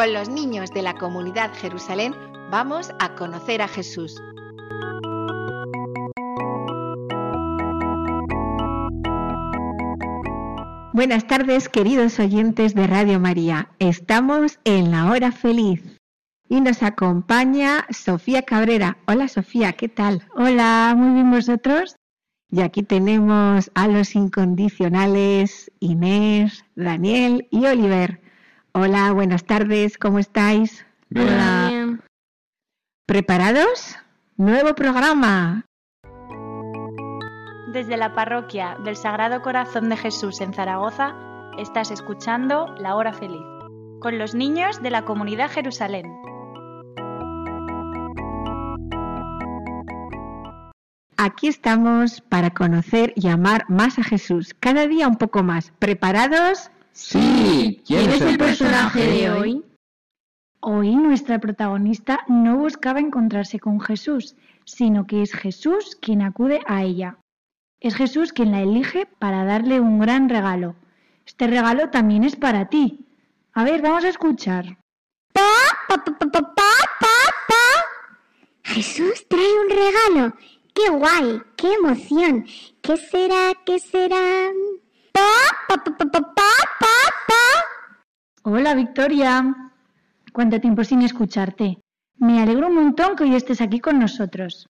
Con los niños de la comunidad Jerusalén, vamos a conocer a Jesús. Buenas tardes, queridos oyentes de Radio María. Estamos en la hora feliz y nos acompaña Sofía Cabrera. Hola Sofía, ¿qué tal? Hola, muy bien vosotros. Y aquí tenemos a los incondicionales Inés, Daniel y Oliver. Hola, buenas tardes, ¿cómo estáis? Hola. ¿Preparados? Nuevo programa. Desde la parroquia del Sagrado Corazón de Jesús en Zaragoza, estás escuchando La Hora Feliz, con los niños de la comunidad Jerusalén. Aquí estamos para conocer y amar más a Jesús, cada día un poco más. ¿Preparados? Sí, ¿quién es el personaje de hoy? Hoy nuestra protagonista no buscaba encontrarse con Jesús, sino que es Jesús quien acude a ella. Es Jesús quien la elige para darle un gran regalo. Este regalo también es para ti. A ver, vamos a escuchar. Pa, pa, pa, pa, pa, pa, pa. Jesús trae un regalo. ¡Qué guay! ¡Qué emoción! ¿Qué será? ¿Qué será? Pa, pa, pa, pa, pa, pa. Hola Victoria. ¿Cuánto tiempo sin escucharte? Me alegro un montón que hoy estés aquí con nosotros.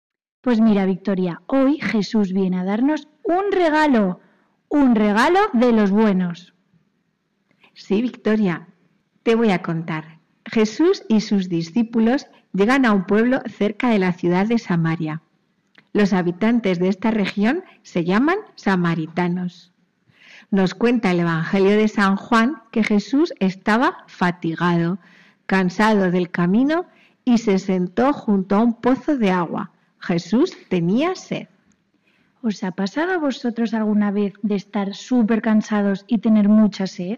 Pues mira Victoria, hoy Jesús viene a darnos un regalo, un regalo de los buenos. Sí, Victoria, te voy a contar. Jesús y sus discípulos llegan a un pueblo cerca de la ciudad de Samaria. Los habitantes de esta región se llaman samaritanos. Nos cuenta el Evangelio de San Juan que Jesús estaba fatigado, cansado del camino y se sentó junto a un pozo de agua. Jesús tenía sed. ¿Os ha pasado a vosotros alguna vez de estar súper cansados y tener mucha sed?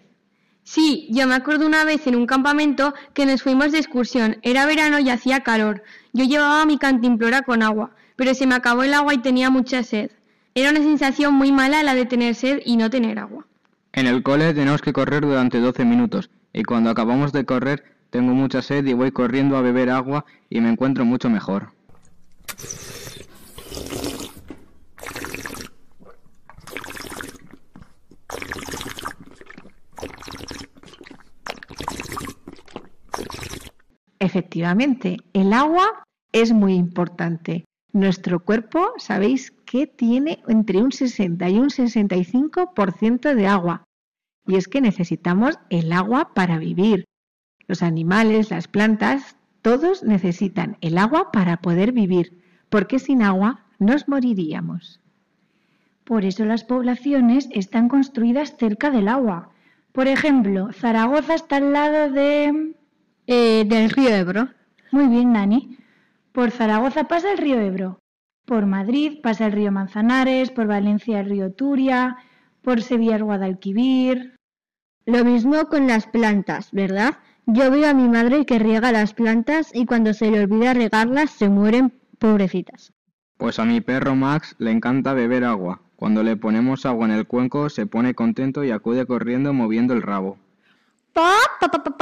Sí, yo me acuerdo una vez en un campamento que nos fuimos de excursión. Era verano y hacía calor. Yo llevaba mi cantimplora con agua, pero se me acabó el agua y tenía mucha sed. Era una sensación muy mala la de tener sed y no tener agua. En el cole tenemos que correr durante 12 minutos y cuando acabamos de correr tengo mucha sed y voy corriendo a beber agua y me encuentro mucho mejor. Efectivamente, el agua es muy importante. Nuestro cuerpo, sabéis que tiene entre un 60 y un 65% de agua. Y es que necesitamos el agua para vivir. Los animales, las plantas, todos necesitan el agua para poder vivir, porque sin agua nos moriríamos. Por eso las poblaciones están construidas cerca del agua. Por ejemplo, Zaragoza está al lado de... Eh, del río Ebro. Muy bien, Nani. Por Zaragoza pasa el río Ebro. Por Madrid pasa el río Manzanares, por Valencia el río Turia, por Sevilla el Guadalquivir. Lo mismo con las plantas, ¿verdad? Yo veo a mi madre que riega las plantas y cuando se le olvida regarlas se mueren pobrecitas. Pues a mi perro Max le encanta beber agua. Cuando le ponemos agua en el cuenco se pone contento y acude corriendo moviendo el rabo. Pa, pa, pa,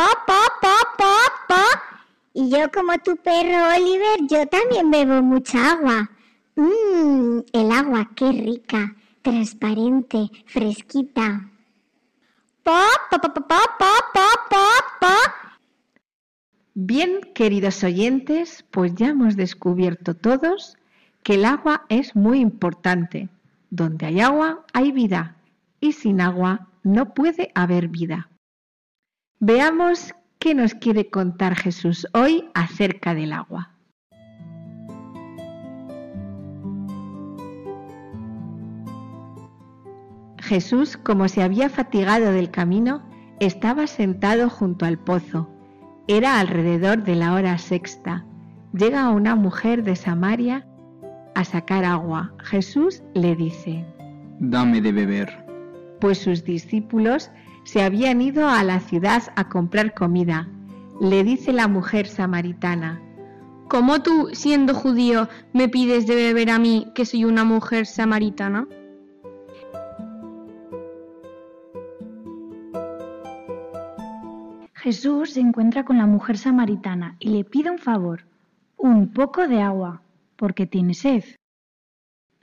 y yo como tu perro Oliver, yo también bebo mucha agua. Mmm, el agua, qué rica, transparente, fresquita. Pop, pop, pop, Bien, queridos oyentes, pues ya hemos descubierto todos que el agua es muy importante. Donde hay agua hay vida y sin agua no puede haber vida. Veamos qué nos quiere contar Jesús hoy acerca del agua. Jesús, como se había fatigado del camino, estaba sentado junto al pozo. Era alrededor de la hora sexta. Llega una mujer de Samaria a sacar agua. Jesús le dice, Dame de beber. pues sus discípulos se habían ido a la ciudad a comprar comida. Le dice la mujer samaritana, ¿Cómo tú, siendo judío, me pides de beber a mí, que soy una mujer samaritana? Jesús se encuentra con la mujer samaritana y le pide un favor, un poco de agua, porque tiene sed.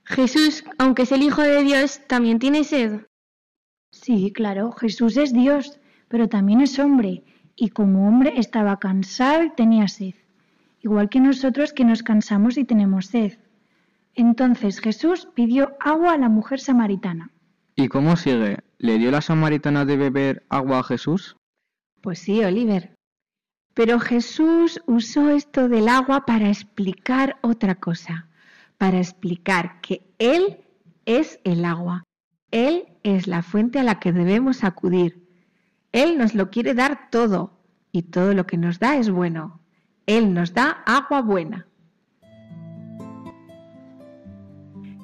Jesús, aunque es el Hijo de Dios, también tiene sed. Sí, claro, Jesús es Dios, pero también es hombre, y como hombre estaba cansado y tenía sed, igual que nosotros que nos cansamos y tenemos sed. Entonces Jesús pidió agua a la mujer samaritana. ¿Y cómo sigue? ¿Le dio la samaritana de beber agua a Jesús? Pues sí, Oliver. Pero Jesús usó esto del agua para explicar otra cosa, para explicar que Él es el agua, Él es la fuente a la que debemos acudir. Él nos lo quiere dar todo y todo lo que nos da es bueno. Él nos da agua buena.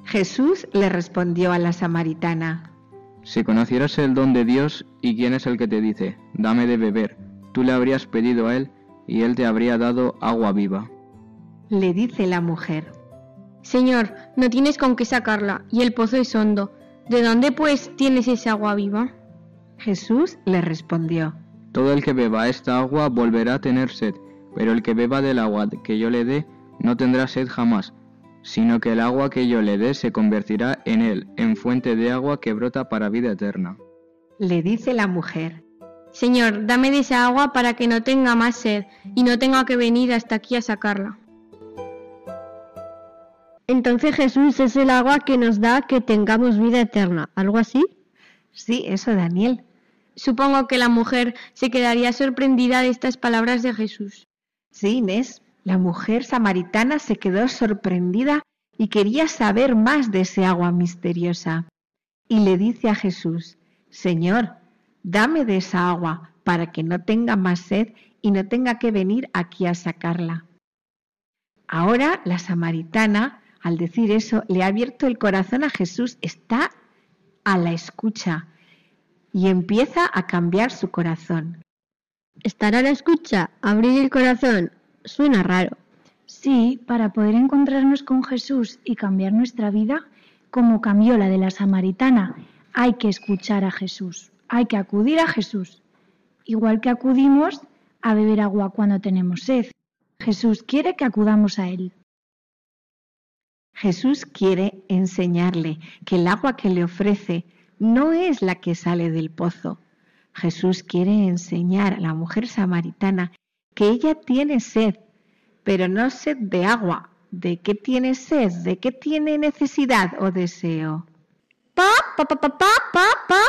Jesús le respondió a la samaritana, Si conocieras el don de Dios y quién es el que te dice, dame de beber, tú le habrías pedido a él y él te habría dado agua viva. le dice la mujer. Señor, no tienes con qué sacarla, y el pozo es hondo. ¿De dónde, pues, tienes esa agua viva? Jesús le respondió, Todo el que beba esta agua volverá a tener sed, pero el que beba del agua que yo le dé no tendrá sed jamás, sino que el agua que yo le dé se convertirá en él, en fuente de agua que brota para vida eterna. le dice la mujer. Señor, dame de esa agua para que no tenga más sed y no tenga que venir hasta aquí a sacarla. Entonces Jesús es el agua que nos da que tengamos vida eterna, ¿algo así? Sí, eso, Daniel. Supongo que la mujer se quedaría sorprendida de estas palabras de Jesús. Sí, Inés, la mujer samaritana se quedó sorprendida y quería saber más de ese agua misteriosa. Y le dice a Jesús, Señor, dame de esa agua para que no tenga más sed y no tenga que venir aquí a sacarla. Ahora la samaritana, al decir eso, le ha abierto el corazón a Jesús, está a la escucha y empieza a cambiar su corazón. Estar a la escucha, abrir el corazón, suena raro. Sí, para poder encontrarnos con Jesús y cambiar nuestra vida, como cambió la de la samaritana, hay que escuchar a Jesús, hay que acudir a Jesús, igual que acudimos a beber agua cuando tenemos sed. Jesús quiere que acudamos a Él. Jesús quiere enseñarle que el agua que le ofrece no es la que sale del pozo. Jesús quiere enseñar a la mujer samaritana que ella tiene sed, pero no sed de agua. ¿De qué tiene sed? ¿De qué tiene necesidad o deseo? Pa, pa, pa, pa, pa, pa, pa.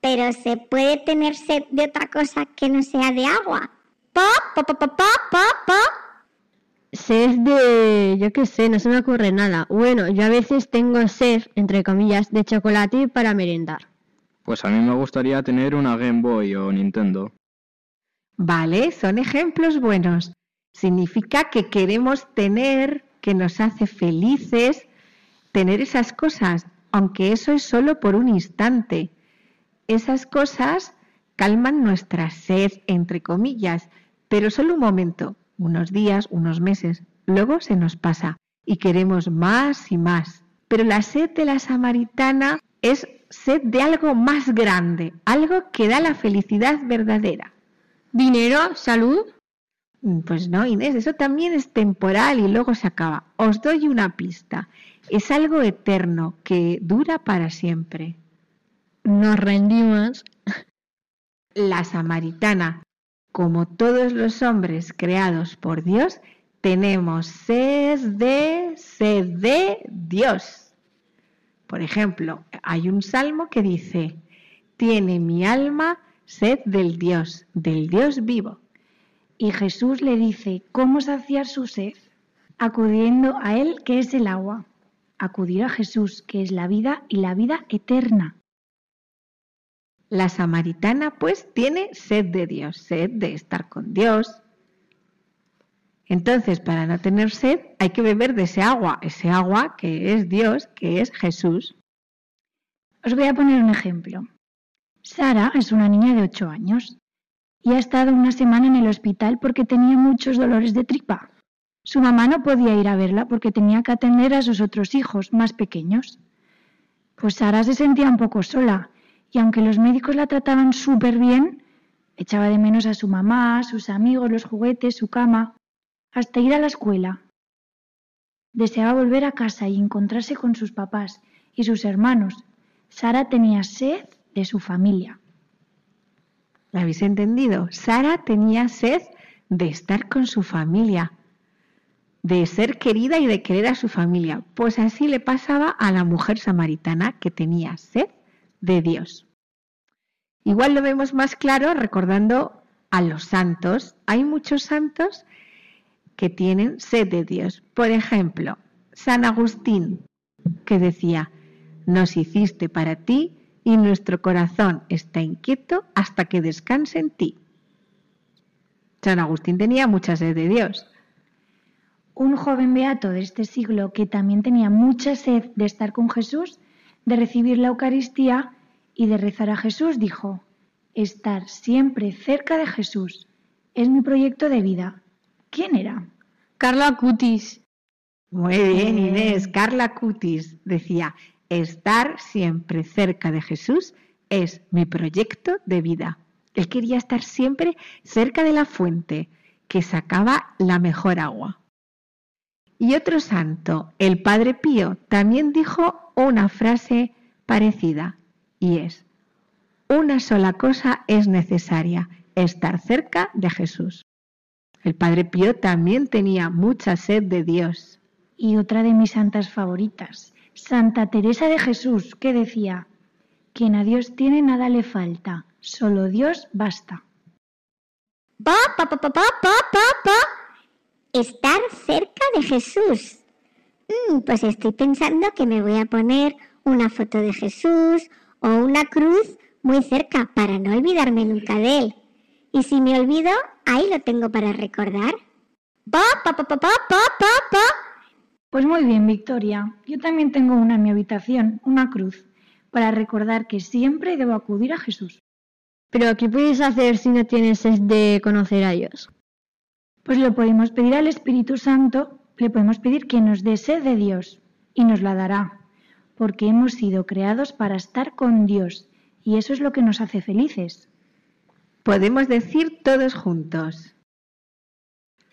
Pero se puede tener sed de otra cosa que no sea de agua. Pa, pa, pa, pa, pa, pa, pa. Sed de... yo qué sé, no se me ocurre nada. Bueno, yo a veces tengo sed, entre comillas, de chocolate para merendar. Pues a mí me gustaría tener una Game Boy o Nintendo. Vale, son ejemplos buenos. Significa que queremos tener, que nos hace felices, tener esas cosas, aunque eso es solo por un instante. Esas cosas calman nuestra sed, entre comillas, pero solo un momento, unos días, unos meses. Luego se nos pasa y queremos más y más. Pero la sed de la samaritana es sed de algo más grande, algo que da la felicidad verdadera. ¿Dinero? ¿Salud? Mm, Pues no, Inés, eso también es temporal y luego se acaba. Os doy una pista. Es algo eterno que dura para siempre. Nos rendimos. La samaritana, como todos los hombres creados por Dios, tenemos sed de sed de Dios. Por ejemplo, hay un salmo que dice, tiene mi alma sed del Dios, del Dios vivo. Y Jesús le dice cómo saciar su sed, acudiendo a Él que es el agua. Acudir a Jesús, que es la vida y la vida eterna. La samaritana pues tiene sed de Dios, sed de estar con Dios. Entonces, para no tener sed, hay que beber de ese agua, ese agua que es Dios, que es Jesús. Os voy a poner un ejemplo. Sara es una niña de 8 años y ha estado una semana en el hospital porque tenía muchos dolores de tripa. Su mamá no podía ir a verla porque tenía que atender a sus otros hijos más pequeños. Pues Sara se sentía un poco sola y aunque los médicos la trataban súper bien, echaba de menos a su mamá, sus amigos, los juguetes, su cama, hasta ir a la escuela. Deseaba volver a casa y encontrarse con sus papás y sus hermanos. Sara tenía sed de su familia. ¿La habéis entendido? Sara tenía sed de estar con su familia, de ser querida y de querer a su familia. Pues así le pasaba a la mujer samaritana que tenía sed de Dios. Igual lo vemos más claro recordando a los santos. Hay muchos santos que tienen sed de Dios. Por ejemplo, San Agustín, que decía, nos hiciste para ti y nuestro corazón está inquieto hasta que descanse en ti. San Agustín tenía mucha sed de Dios. Un joven beato de este siglo que también tenía mucha sed de estar con Jesús, de recibir la Eucaristía y de rezar a Jesús, dijo, estar siempre cerca de Jesús es mi proyecto de vida. ¿Quién era? Carla Cutis. Muy bien, Inés. Carla Cutis decía, estar siempre cerca de Jesús es mi proyecto de vida. Él quería estar siempre cerca de la fuente que sacaba la mejor agua. Y otro santo, el Padre Pío, también dijo una frase parecida y es, una sola cosa es necesaria, estar cerca de Jesús. El Padre Pío también tenía mucha sed de Dios. Y otra de mis santas favoritas, Santa Teresa de Jesús, que decía, quien a Dios tiene nada le falta, solo Dios basta. Pa, pa, pa, pa, pa, pa, pa. Estar cerca de Jesús. Mm, pues estoy pensando que me voy a poner una foto de Jesús o una cruz muy cerca para no olvidarme nunca de él. Y si me olvido, ahí lo tengo para recordar. Pa, pa, pa, pa, pa, pa, pa. Pues muy bien, Victoria. Yo también tengo una en mi habitación, una cruz, para recordar que siempre debo acudir a Jesús. Pero ¿qué puedes hacer si no tienes sed de conocer a Dios? Pues lo podemos pedir al Espíritu Santo, le podemos pedir que nos dé sed de Dios y nos la dará, porque hemos sido creados para estar con Dios y eso es lo que nos hace felices. Podemos decir todos juntos.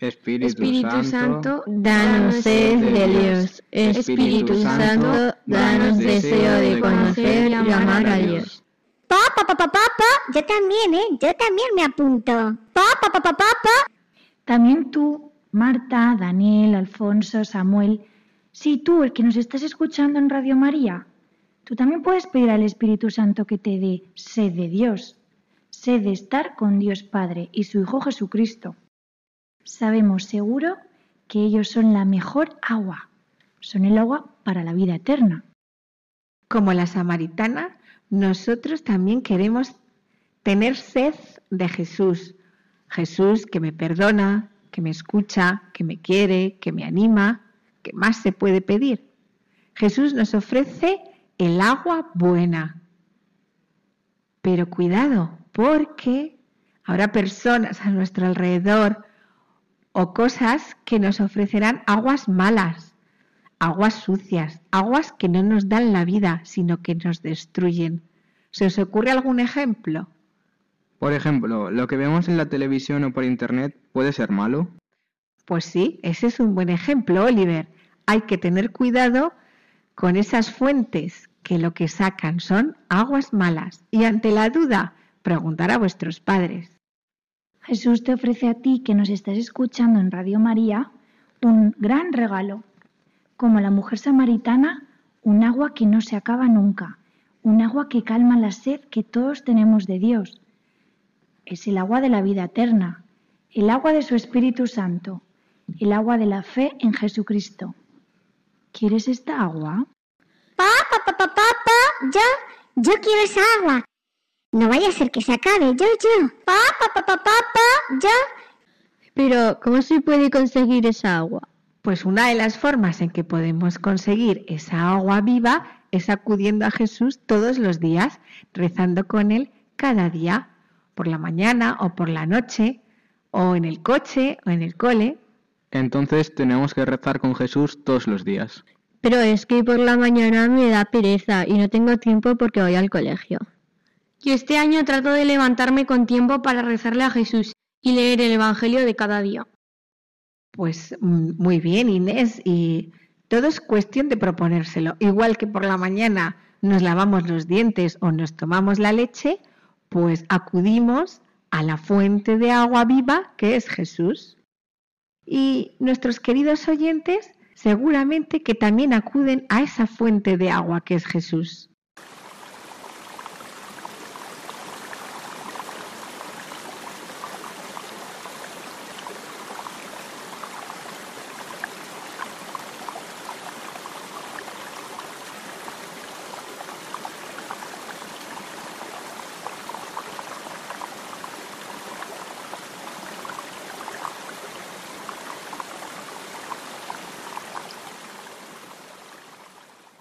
Espíritu, Espíritu Santo, danos sed de Dios. Espíritu Santo, danos deseo de conocer y amar a Dios. Pa, pa, pa, pa, pa, pa. Yo también, ¿eh? Yo también me apunto. Pa, pa, pa, pa, pa, pa. También tú, Marta, Daniel, Alfonso, Samuel, sí tú, el que nos estás escuchando en Radio María, tú también puedes pedir al Espíritu Santo que te dé sed de Dios, sed de estar con Dios Padre y su Hijo Jesucristo. Sabemos seguro que ellos son la mejor agua, son el agua para la vida eterna. Como la samaritana, nosotros también queremos tener sed de Jesús. Jesús que me perdona, que me escucha, que me quiere, que me anima. ¿Qué más se puede pedir? Jesús nos ofrece el agua buena. Pero cuidado, porque habrá personas a nuestro alrededor o cosas que nos ofrecerán aguas malas, aguas sucias, aguas que no nos dan la vida, sino que nos destruyen. ¿Se os ocurre algún ejemplo? Por ejemplo, lo que vemos en la televisión o por internet puede ser malo. Pues sí, ese es un buen ejemplo, Oliver. Hay que tener cuidado con esas fuentes que lo que sacan son aguas malas. Y ante la duda, preguntar a vuestros padres. Jesús te ofrece a ti que nos estás escuchando en Radio María un gran regalo. Como la mujer samaritana, un agua que no se acaba nunca, un agua que calma la sed que todos tenemos de Dios. Es el agua de la vida eterna, el agua de su Espíritu Santo, el agua de la fe en Jesucristo. ¿Quieres esta agua? Pa, pa, pa, pa, pa, pa, yo, yo quiero esa agua. No vaya a ser que se acabe, yo, yo. Pa, pa, pa, pa, pa, pa, yo. Pero, ¿cómo se puede conseguir esa agua? Pues una de las formas en que podemos conseguir esa agua viva es acudiendo a Jesús todos los días, rezando con Él cada día, por la mañana o por la noche, o en el coche o en el cole. Entonces tenemos que rezar con Jesús todos los días. Pero es que por la mañana me da pereza y no tengo tiempo porque voy al colegio. Yo este año trato de levantarme con tiempo para rezarle a Jesús y leer el Evangelio de cada día. Pues mm, muy bien, Inés, y todo es cuestión de proponérselo. Igual que por la mañana nos lavamos los dientes o nos tomamos la leche, pues acudimos a la fuente de agua viva que es Jesús. Y nuestros queridos oyentes seguramente que también acuden a esa fuente de agua que es Jesús.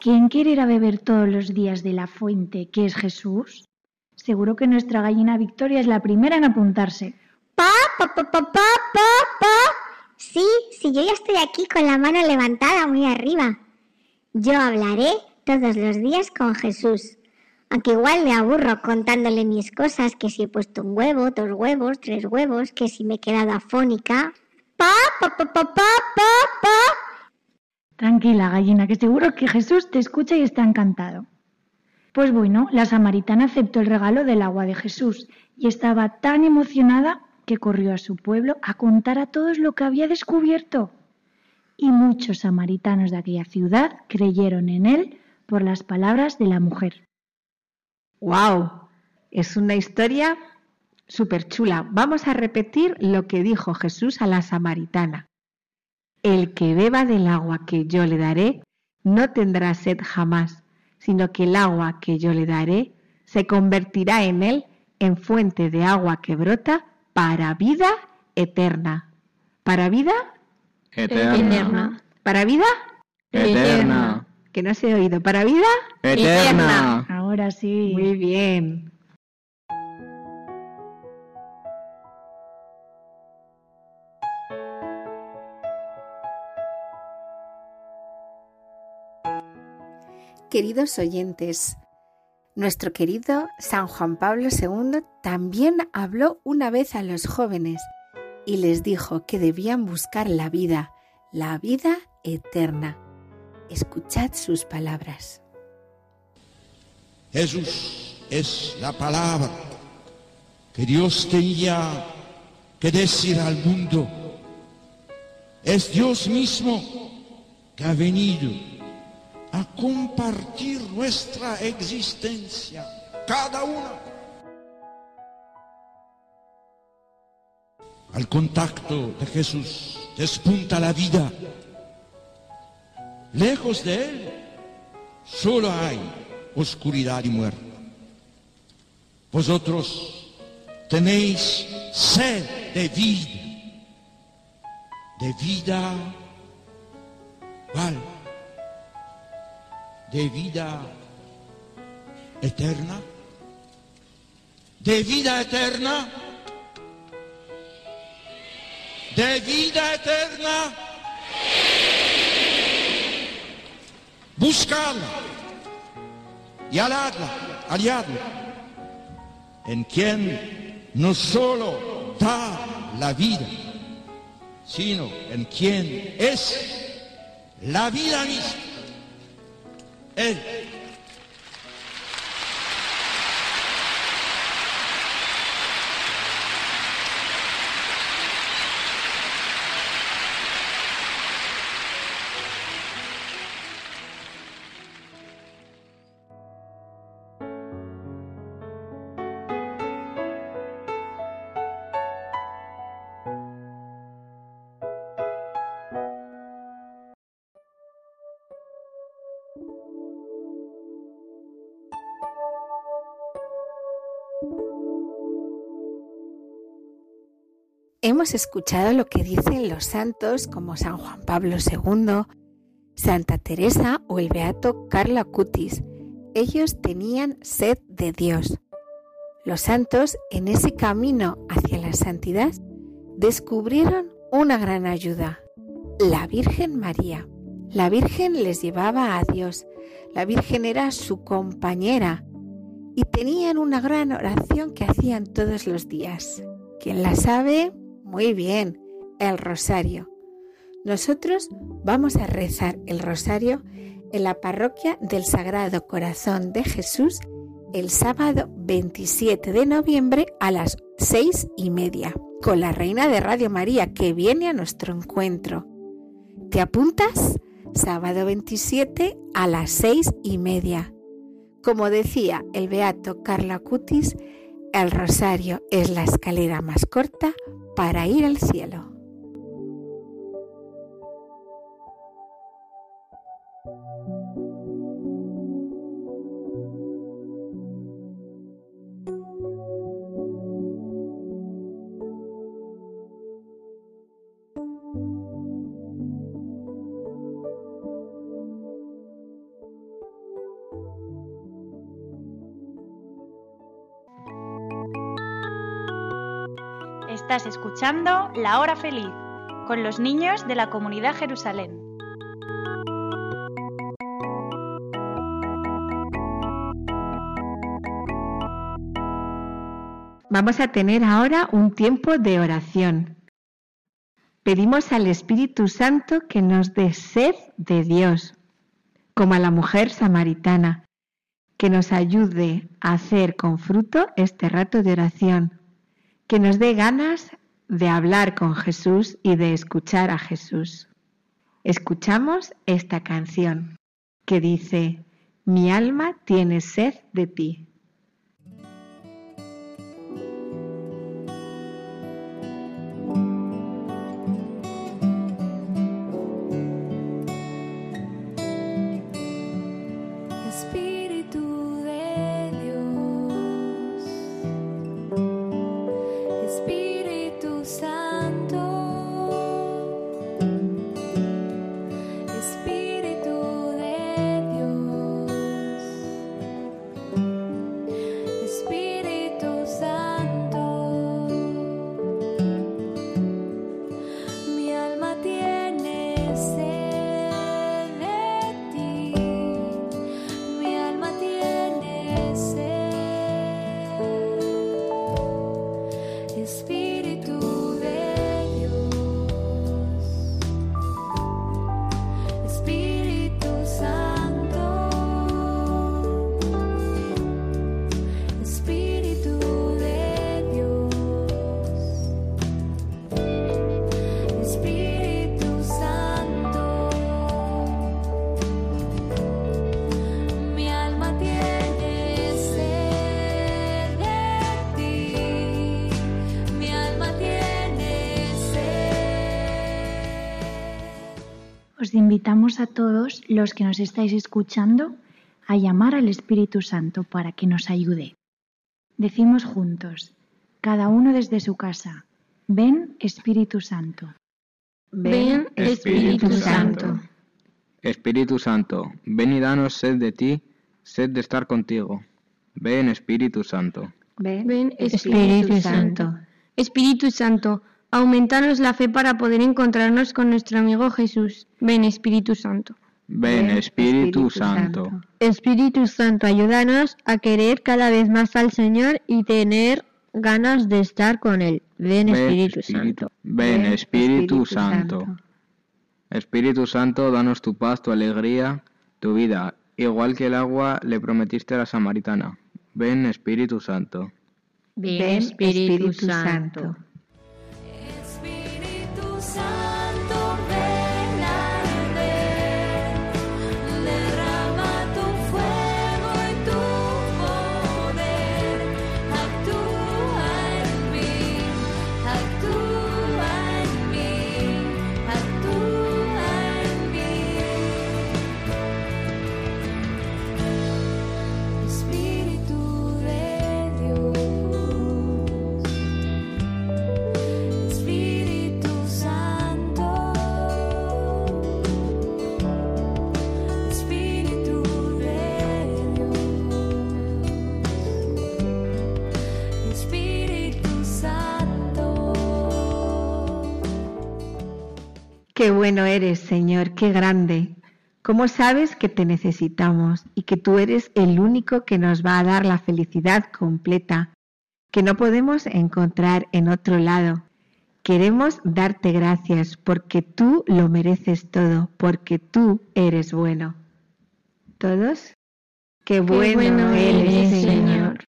¿Quién quiere ir a beber todos los días de la fuente que es Jesús? Seguro que nuestra gallina Victoria es la primera en apuntarse. Pa, pa, pa, pa, pa, pa. Sí, sí, yo ya estoy aquí con la mano levantada muy arriba. Yo hablaré todos los días con Jesús. Aunque igual me aburro contándole mis cosas, que si he puesto un huevo, dos huevos, tres huevos, que si me he quedado afónica. Pa, pa, pa, pa, pa, pa, pa. Tranquila, gallina, que seguro que Jesús te escucha y está encantado. Pues bueno, la samaritana aceptó el regalo del agua de Jesús y estaba tan emocionada que corrió a su pueblo a contar a todos lo que había descubierto. Y muchos samaritanos de aquella ciudad creyeron en él por las palabras de la mujer. ¡Wow! Es una historia súper chula. Vamos a repetir lo que dijo Jesús a la samaritana. El que beba del agua que yo le daré no tendrá sed jamás, sino que el agua que yo le daré se convertirá en él en fuente de agua que brota para vida eterna. ¿Para vida? Eterna. ¿Para vida? Eterna. Que no se ha oído. ¿Para vida? Eterna. Ahora sí. Muy bien. Queridos oyentes, nuestro querido San Juan Pablo II también habló una vez a los jóvenes y les dijo que debían buscar la vida, la vida eterna. Escuchad sus palabras. Jesús es la palabra que Dios tenía que decir al mundo. Es Dios mismo que ha venido a compartir nuestra existencia, cada una. Al contacto de Jesús despunta la vida. Lejos de Él solo hay oscuridad y muerte. Vosotros tenéis sed de vida, de vida, ¿cuál? De vida eterna, de vida eterna, de vida eterna. Buscadla y aladla, aliadla, en quien no solo da la vida, sino en quien es la vida misma. Él. Hemos escuchado lo que dicen los santos como San Juan Pablo II, Santa Teresa o el beato Carlo Acutis. Ellos tenían sed de Dios. Los santos en ese camino hacia la santidad descubrieron una gran ayuda, la Virgen María. La Virgen les llevaba a Dios, la Virgen era su compañera y tenían una gran oración que hacían todos los días. ¿Quién la sabe? Muy bien, el rosario. Nosotros vamos a rezar el rosario en la parroquia del Sagrado Corazón de Jesús el sábado 27 de noviembre a las seis y media con la Reina de Radio María que viene a nuestro encuentro. ¿Te apuntas? Sábado 27 a las seis y media. Como decía el beato Carla Cutis, el rosario es la escalera más corta para ir al cielo. Estás escuchando La Hora Feliz con los niños de la comunidad Jerusalén. Vamos a tener ahora un tiempo de oración. Pedimos al Espíritu Santo que nos dé sed de Dios, como a la mujer samaritana, que nos ayude a hacer con fruto este rato de oración, que nos dé ganas de hablar con Jesús y de escuchar a Jesús. Escuchamos esta canción que dice, mi alma tiene sed de ti. Invitamos a todos los que nos estáis escuchando a llamar al Espíritu Santo para que nos ayude. Decimos juntos, cada uno desde su casa, ven Espíritu Santo. Ven, Espíritu Santo. Espíritu Santo, ven y danos sed de ti, sed de estar contigo. Ven Espíritu Santo. Ven, Espíritu Santo. Espíritu Santo, aumentanos la fe para poder encontrarnos con nuestro amigo Jesús. Ven, Espíritu Santo. Ven Espíritu Santo. Espíritu Santo, ayúdanos a querer cada vez más al Señor y tener ganas de estar con Él. Ven Espíritu Santo. Ven Espíritu. Santo. Espíritu Santo, danos tu paz, tu alegría, tu vida, igual que el agua le prometiste a la samaritana. Ven Espíritu Santo. Ven Espíritu Santo. Qué bueno eres, Señor, qué grande. ¿Cómo sabes que te necesitamos y que tú eres el único que nos va a dar la felicidad completa, que no podemos encontrar en otro lado? Queremos darte gracias porque tú lo mereces todo, porque tú eres bueno. ¿Todos? Qué bueno, bueno eres. Señor.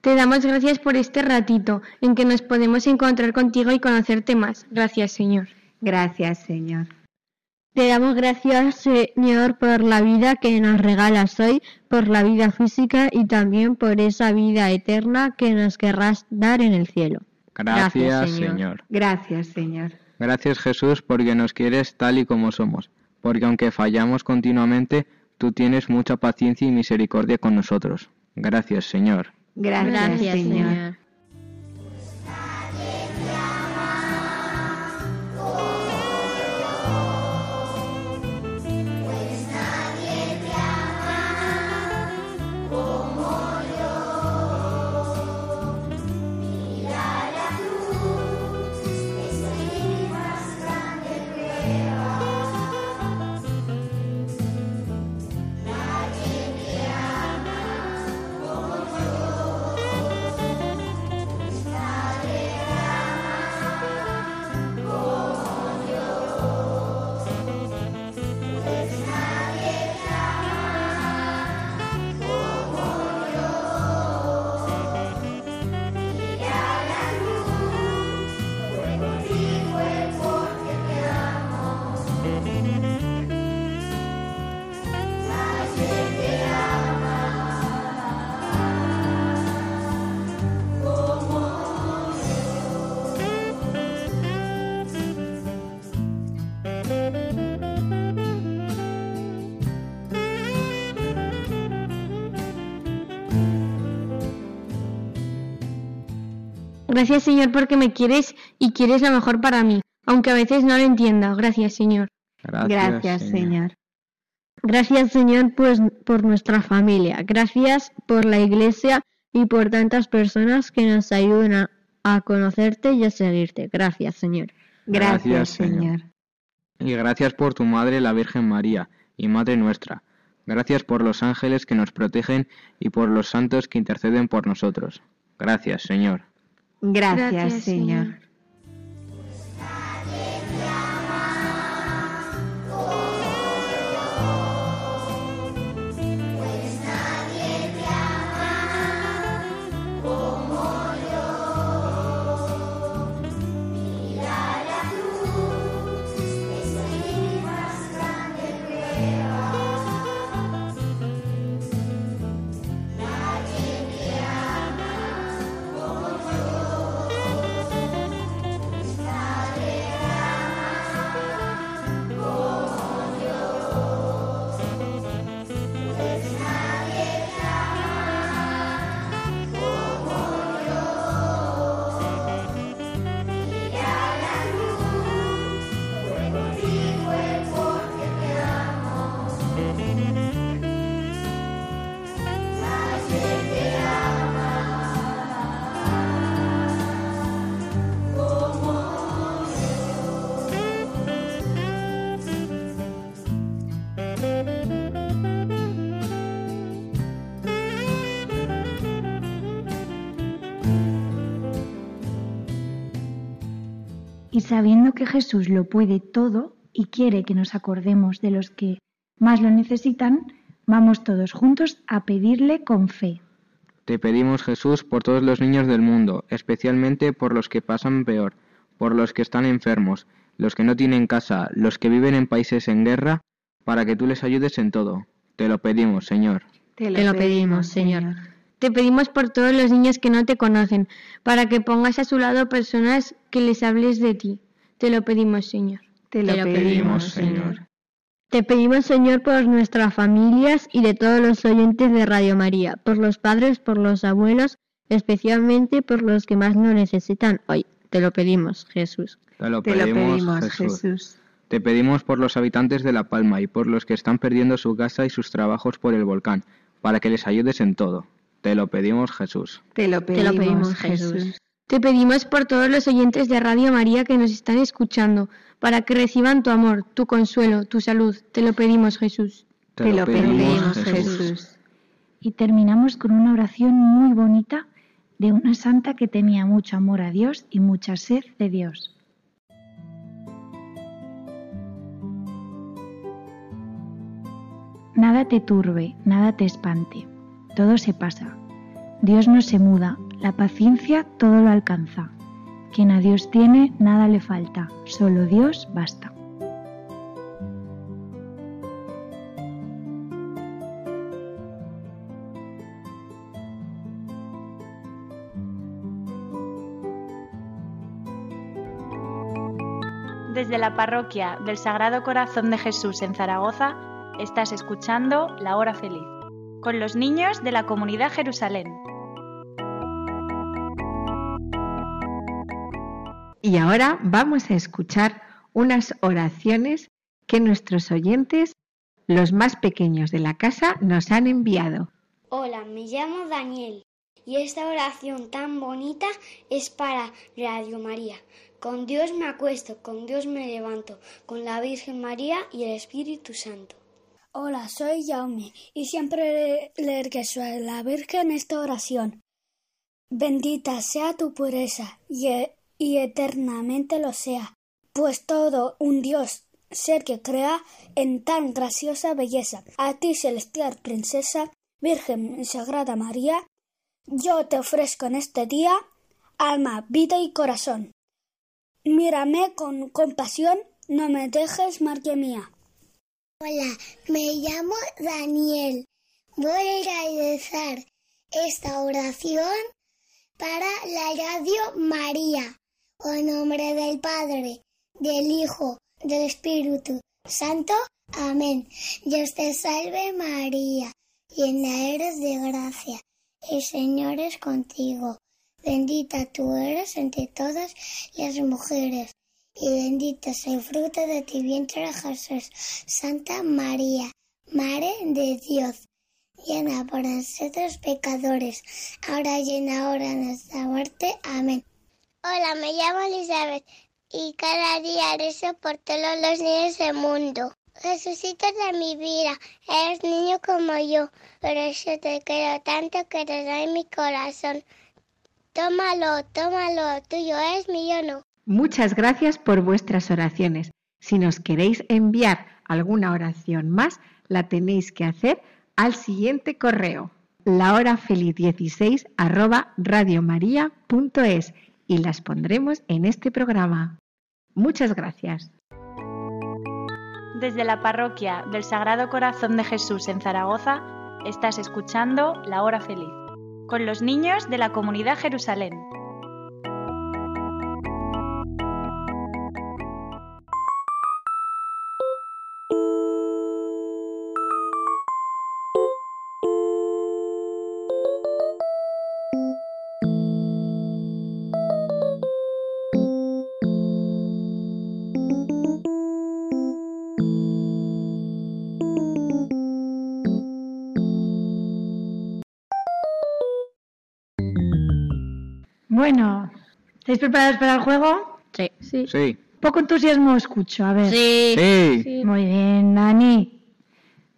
Te damos gracias por este ratito en que nos podemos encontrar contigo y conocerte más. Gracias, Señor. Gracias, Señor. Te damos gracias, Señor, por la vida que nos regalas hoy, por la vida física y también por esa vida eterna que nos querrás dar en el cielo. Gracias, Gracias, Señor. Señor. Gracias, Señor. Gracias Jesús porque nos quieres tal y como somos, porque aunque fallamos continuamente, tú tienes mucha paciencia y misericordia con nosotros. Gracias Señor. Gracias, Gracias, Señor. Señor. Gracias, Señor, porque me quieres y quieres lo mejor para mí, aunque a veces no lo entienda. Gracias, Señor. Gracias, Señor. Gracias, Señor, pues, por nuestra familia. Gracias por la iglesia y por tantas personas que nos ayudan a, a conocerte y a seguirte. Gracias, Señor. Gracias, Gracias, Señor. Señor. Y gracias por tu Madre, la Virgen María, y Madre nuestra. Gracias por los ángeles que nos protegen y por los santos que interceden por nosotros. Gracias, Señor. Gracias, Gracias, Señor. Señor. Y sabiendo que Jesús lo puede todo y quiere que nos acordemos de los que más lo necesitan, vamos todos juntos a pedirle con fe. Te pedimos, Jesús, por todos los niños del mundo, especialmente por los que pasan peor, por los que están enfermos, los que no tienen casa, los que viven en países en guerra, para que tú les ayudes en todo. Te lo pedimos, Señor. Te Te lo pedimos, Señor. Te pedimos por todos los niños que no te conocen, para que pongas a su lado personas que les hables de ti. Te lo pedimos, Señor. Te lo, Te lo pedimos, pedimos, Señor. Te pedimos, Señor, por nuestras familias y de todos los oyentes de Radio María, por los padres, por los abuelos, especialmente por los que más lo necesitan hoy. Te lo pedimos, Jesús. Te lo Te lo pedimos, pedimos, Jesús. Jesús. Te pedimos por los habitantes de La Palma y por los que están perdiendo su casa y sus trabajos por el volcán, para que les ayudes en todo. Te lo pedimos, Jesús. Te lo Te lo pedimos, pedimos, Jesús. Jesús. Te pedimos por todos los oyentes de Radio María que nos están escuchando, para que reciban tu amor, tu consuelo, tu salud. Te lo pedimos, Jesús. Te lo pedimos, Jesús. Y terminamos con una oración muy bonita de una santa que tenía mucho amor a Dios y mucha sed de Dios. Nada te turbe, nada te espante, todo se pasa. Dios no se muda, la paciencia todo lo alcanza. Quien a Dios tiene, nada le falta, solo Dios basta. Desde la parroquia del Sagrado Corazón de Jesús en Zaragoza, estás escuchando La Hora Feliz, con los niños de la comunidad Jerusalén. Y ahora vamos a escuchar unas oraciones que nuestros oyentes, los más pequeños de la casa, nos han enviado. Hola, me llamo Daniel y esta oración tan bonita es para Radio María. Con Dios me acuesto, con Dios me levanto, con la Virgen María y el Espíritu Santo. Hola, soy Jaume y siempre leer que soy la Virgen esta oración. Bendita sea tu pureza y, e- y eternamente lo sea, pues todo un Dios ser que crea en tan graciosa belleza. A ti, celestial princesa, Virgen Sagrada María, yo te ofrezco en este día alma, vida y corazón. Mírame con compasión, no me dejes marque mía. Hola, me llamo Daniel. Voy a realizar esta oración para la Radio María. En nombre del Padre, del Hijo, del Espíritu Santo. Amén. Dios te salve María, llena eres de gracia. El Señor es contigo. Bendita tú eres entre todas las mujeres y bendito es el fruto de tu vientre Jesús. Santa María, Madre de Dios, llena por nosotros pecadores, ahora y en la hora de nuestra muerte. Amén. Hola, me llamo Elizabeth y cada día rezo por todos los niños del mundo. Jesucito de mi vida, eres niño como yo, pero yo te quiero tanto que te doy mi corazón. Tómalo, tómalo, tuyo es mío no. Muchas gracias por vuestras oraciones. Si nos queréis enviar alguna oración más, la tenéis que hacer al siguiente correo lahorafeliz16 arroba y las pondremos en este programa. Muchas gracias. Desde la parroquia del Sagrado Corazón de Jesús en Zaragoza, estás escuchando La Hora Feliz, con los niños de la comunidad Jerusalén. ¿Estáis preparados para el juego? Sí. Sí. Sí. Poco entusiasmo escucho, a ver. Sí. Sí. Muy bien, Dani.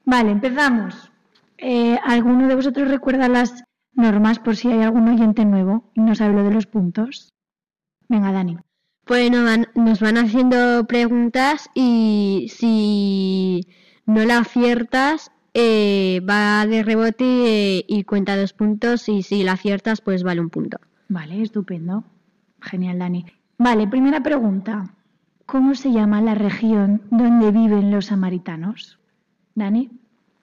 Vale, empezamos. Eh, ¿Alguno de vosotros recuerda las normas por si hay algún oyente nuevo y no sabe lo de los puntos? Venga, Dani. Bueno, van- nos van haciendo preguntas y si no la aciertas, eh, va de rebote eh, y cuenta dos puntos y si la aciertas, pues vale un punto. Vale, estupendo. Genial, Dani. Vale, primera pregunta. ¿Cómo se llama la región donde viven los samaritanos? Dani.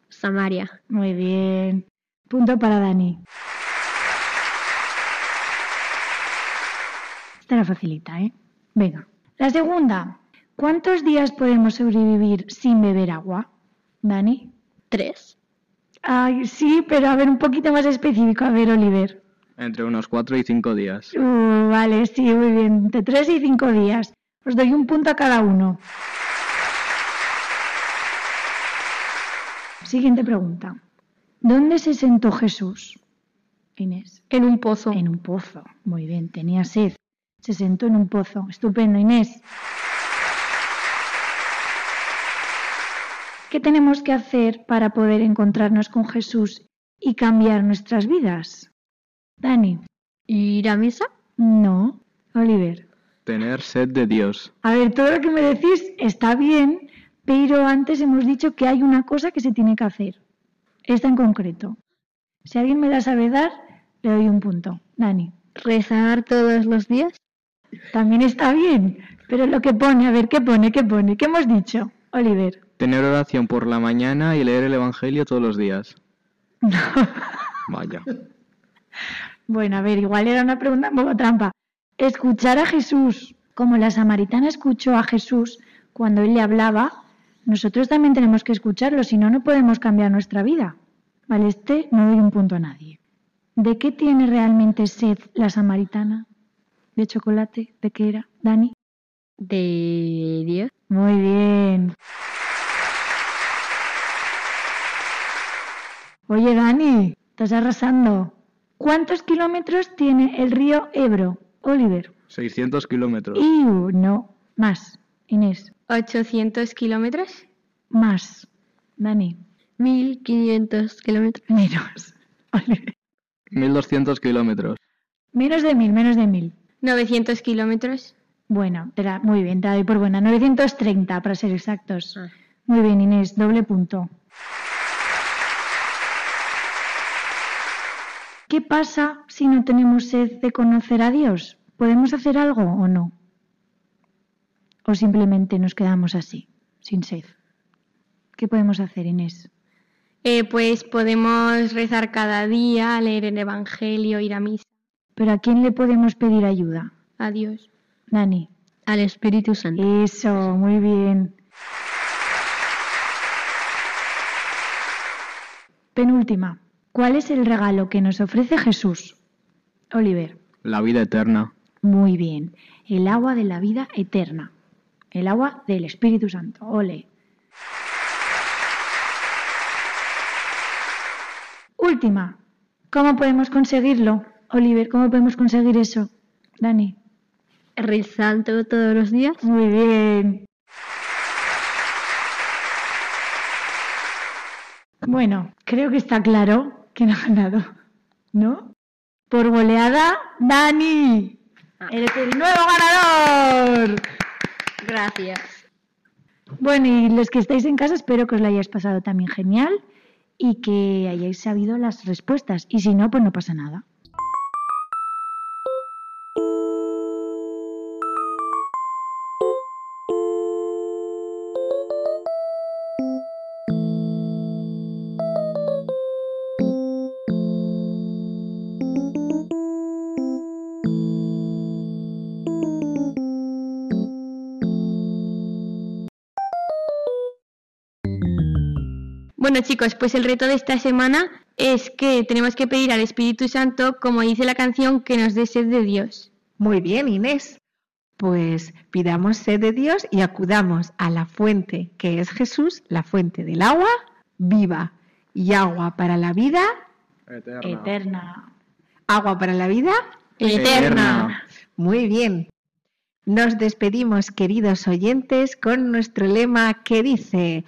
Samaria. Muy bien. Punto para Dani. Esta era facilita, ¿eh? Venga. La segunda. ¿Cuántos días podemos sobrevivir sin beber agua? Dani. Tres. Ay, sí, pero a ver, un poquito más específico. A ver, Oliver. Entre unos cuatro y cinco días. Uh, vale, sí, muy bien. De tres y cinco días. Os doy un punto a cada uno. Siguiente pregunta. ¿Dónde se sentó Jesús? Inés. En un pozo. En un pozo. Muy bien, tenía sed. Se sentó en un pozo. Estupendo, Inés. ¿Qué tenemos que hacer para poder encontrarnos con Jesús y cambiar nuestras vidas? Dani. ¿Ir a misa? No. Oliver. Tener sed de Dios. A ver, todo lo que me decís está bien, pero antes hemos dicho que hay una cosa que se tiene que hacer. Esta en concreto. Si alguien me la sabe dar, le doy un punto. Dani. ¿Rezar todos los días? También está bien, pero lo que pone, a ver, ¿qué pone? ¿Qué pone? ¿Qué hemos dicho? Oliver. Tener oración por la mañana y leer el Evangelio todos los días. Vaya. Bueno, a ver, igual era una pregunta un poco trampa. Escuchar a Jesús, como la samaritana escuchó a Jesús cuando él le hablaba, nosotros también tenemos que escucharlo, si no, no podemos cambiar nuestra vida. Vale, este no doy un punto a nadie. ¿De qué tiene realmente sed la samaritana? ¿De chocolate? ¿De qué era? ¿Dani? De Dios. Muy bien. Oye, Dani, estás arrasando. ¿Cuántos kilómetros tiene el río Ebro, Oliver? 600 kilómetros. Iu, no, más. Inés, 800 kilómetros. más. Dani, 1500 kilómetros. menos. Oliver, 1200 kilómetros. menos de mil, menos de mil. 900 kilómetros. Bueno, te la- muy bien, te la doy por buena. 930 para ser exactos. Muy bien, Inés, doble punto. ¿Qué pasa si no tenemos sed de conocer a Dios? ¿Podemos hacer algo o no? ¿O simplemente nos quedamos así, sin sed? ¿Qué podemos hacer, Inés? Eh, pues podemos rezar cada día, leer el Evangelio, ir a misa. ¿Pero a quién le podemos pedir ayuda? A Dios. Dani. Al Espíritu Santo. Eso, muy bien. Penúltima. ¿Cuál es el regalo que nos ofrece Jesús? Oliver. La vida eterna. Muy bien. El agua de la vida eterna. El agua del Espíritu Santo. Ole. Última. ¿Cómo podemos conseguirlo? Oliver, ¿cómo podemos conseguir eso? Dani. Rezando todos los días. Muy bien. Bueno, creo que está claro quién ha ganado, ¿no? Por goleada, Dani. Eres el nuevo ganador. Gracias. Bueno, y los que estáis en casa, espero que os lo hayáis pasado también genial y que hayáis sabido las respuestas. Y si no, pues no pasa nada. Bueno chicos, pues el reto de esta semana es que tenemos que pedir al Espíritu Santo, como dice la canción, que nos dé sed de Dios. Muy bien, Inés. Pues pidamos sed de Dios y acudamos a la fuente que es Jesús, la fuente del agua viva y agua para la vida, Eterna. agua para la vida Eterna. Muy bien. Nos despedimos, queridos oyentes, con nuestro lema que dice,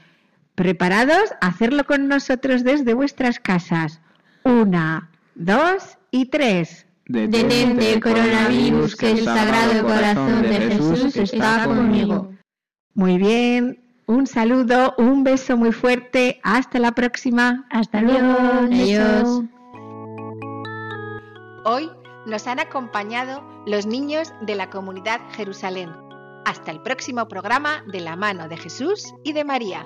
¿preparados a hacerlo con nosotros desde vuestras casas? Una, dos y tres. Detente, coronavirus, que el Sagrado Corazón de Jesús está conmigo. Muy bien. Un saludo, un beso muy fuerte. Hasta la próxima. Hasta luego. Adiós. Hoy nos han acompañado los niños de la comunidad Jerusalén. Hasta el próximo programa de la mano de Jesús y de María.